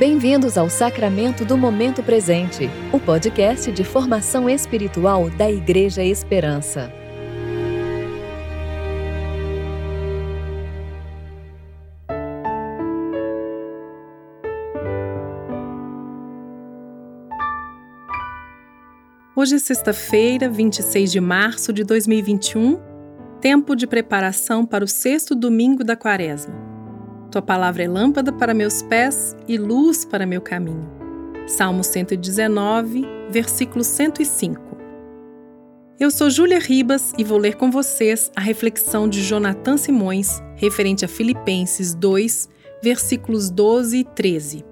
Bem-vindos ao Sacramento do Momento Presente, o podcast de formação espiritual da Igreja Esperança. Hoje é sexta-feira, 26 de março de 2021, tempo de preparação para o sexto domingo da quaresma. Tua palavra é lâmpada para meus pés e luz para meu caminho. Salmo 119, versículo 105. Eu sou Júlia Ribas e vou ler com vocês a reflexão de Jonathan Simões referente a Filipenses 2, versículos 12 e 13.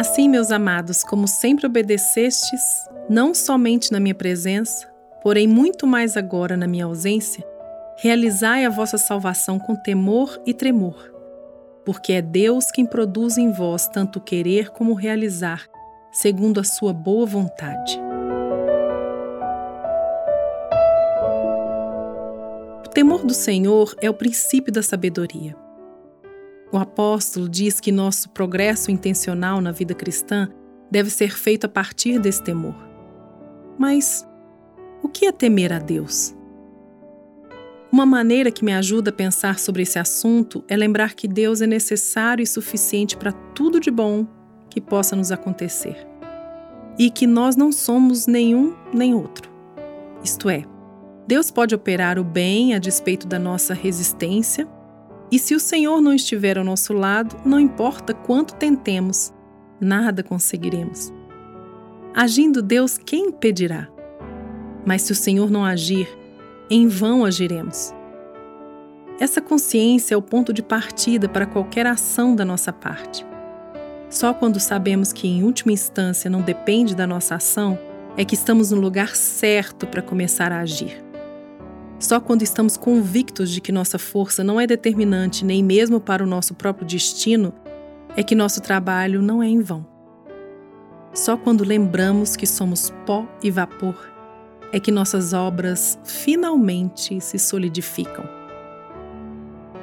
Assim, meus amados, como sempre obedecestes, não somente na minha presença, porém muito mais agora na minha ausência, realizai a vossa salvação com temor e tremor, porque é Deus quem produz em vós tanto querer como realizar, segundo a sua boa vontade. O temor do Senhor é o princípio da sabedoria. O apóstolo diz que nosso progresso intencional na vida cristã deve ser feito a partir desse temor. Mas o que é temer a Deus? Uma maneira que me ajuda a pensar sobre esse assunto é lembrar que Deus é necessário e suficiente para tudo de bom que possa nos acontecer. E que nós não somos nenhum nem outro. Isto é, Deus pode operar o bem a despeito da nossa resistência e se o Senhor não estiver ao nosso lado, não importa quanto tentemos, nada conseguiremos. Agindo Deus, quem impedirá? Mas se o Senhor não agir, em vão agiremos. Essa consciência é o ponto de partida para qualquer ação da nossa parte. Só quando sabemos que, em última instância, não depende da nossa ação, é que estamos no lugar certo para começar a agir. Só quando estamos convictos de que nossa força não é determinante nem mesmo para o nosso próprio destino é que nosso trabalho não é em vão. Só quando lembramos que somos pó e vapor é que nossas obras finalmente se solidificam.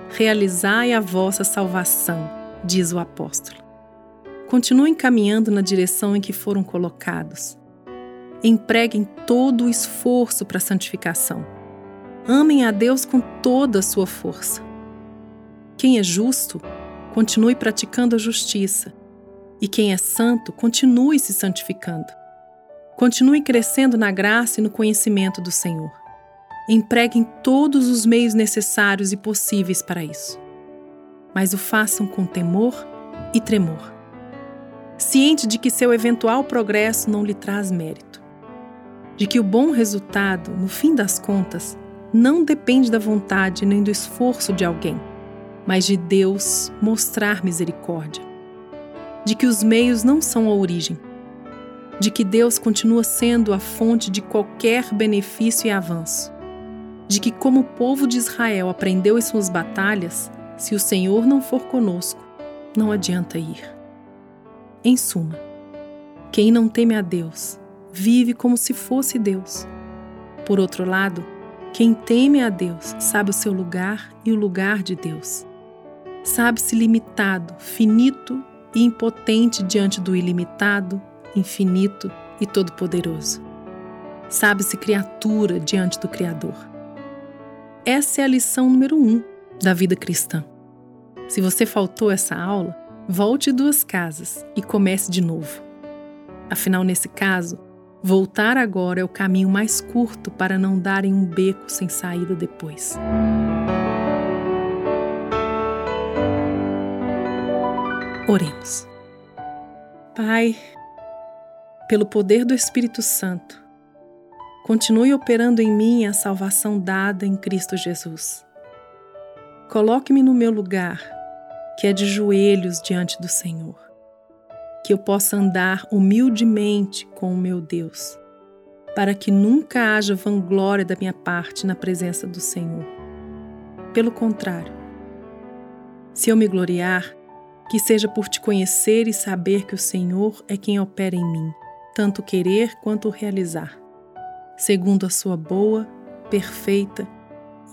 Realizai a vossa salvação, diz o apóstolo. Continuem caminhando na direção em que foram colocados. Empreguem todo o esforço para a santificação Amem a Deus com toda a sua força. Quem é justo, continue praticando a justiça. E quem é santo, continue se santificando. Continue crescendo na graça e no conhecimento do Senhor. Empreguem todos os meios necessários e possíveis para isso. Mas o façam com temor e tremor. Ciente de que seu eventual progresso não lhe traz mérito. De que o bom resultado, no fim das contas, não depende da vontade nem do esforço de alguém, mas de Deus mostrar misericórdia. De que os meios não são a origem. De que Deus continua sendo a fonte de qualquer benefício e avanço. De que, como o povo de Israel aprendeu em suas batalhas, se o Senhor não for conosco, não adianta ir. Em suma, quem não teme a Deus vive como se fosse Deus. Por outro lado, quem teme a Deus sabe o seu lugar e o lugar de Deus. Sabe-se limitado, finito e impotente diante do ilimitado, infinito e todo-poderoso. Sabe-se criatura diante do Criador. Essa é a lição número um da vida cristã. Se você faltou essa aula, volte duas casas e comece de novo. Afinal, nesse caso, Voltar agora é o caminho mais curto para não darem um beco sem saída depois. Oremos. Pai, pelo poder do Espírito Santo, continue operando em mim a salvação dada em Cristo Jesus. Coloque-me no meu lugar, que é de joelhos diante do Senhor que eu possa andar humildemente com o meu Deus, para que nunca haja vanglória da minha parte na presença do Senhor. Pelo contrário, se eu me gloriar, que seja por te conhecer e saber que o Senhor é quem opera em mim, tanto querer quanto realizar, segundo a sua boa, perfeita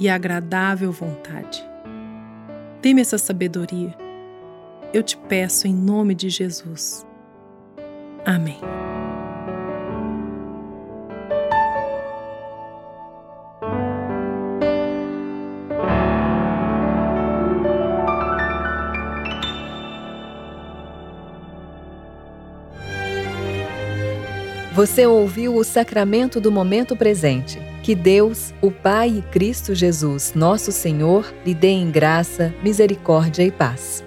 e agradável vontade. Dê-me essa sabedoria. Eu te peço em nome de Jesus. Amém. Você ouviu o sacramento do momento presente. Que Deus, o Pai e Cristo Jesus, nosso Senhor, lhe dê em graça, misericórdia e paz.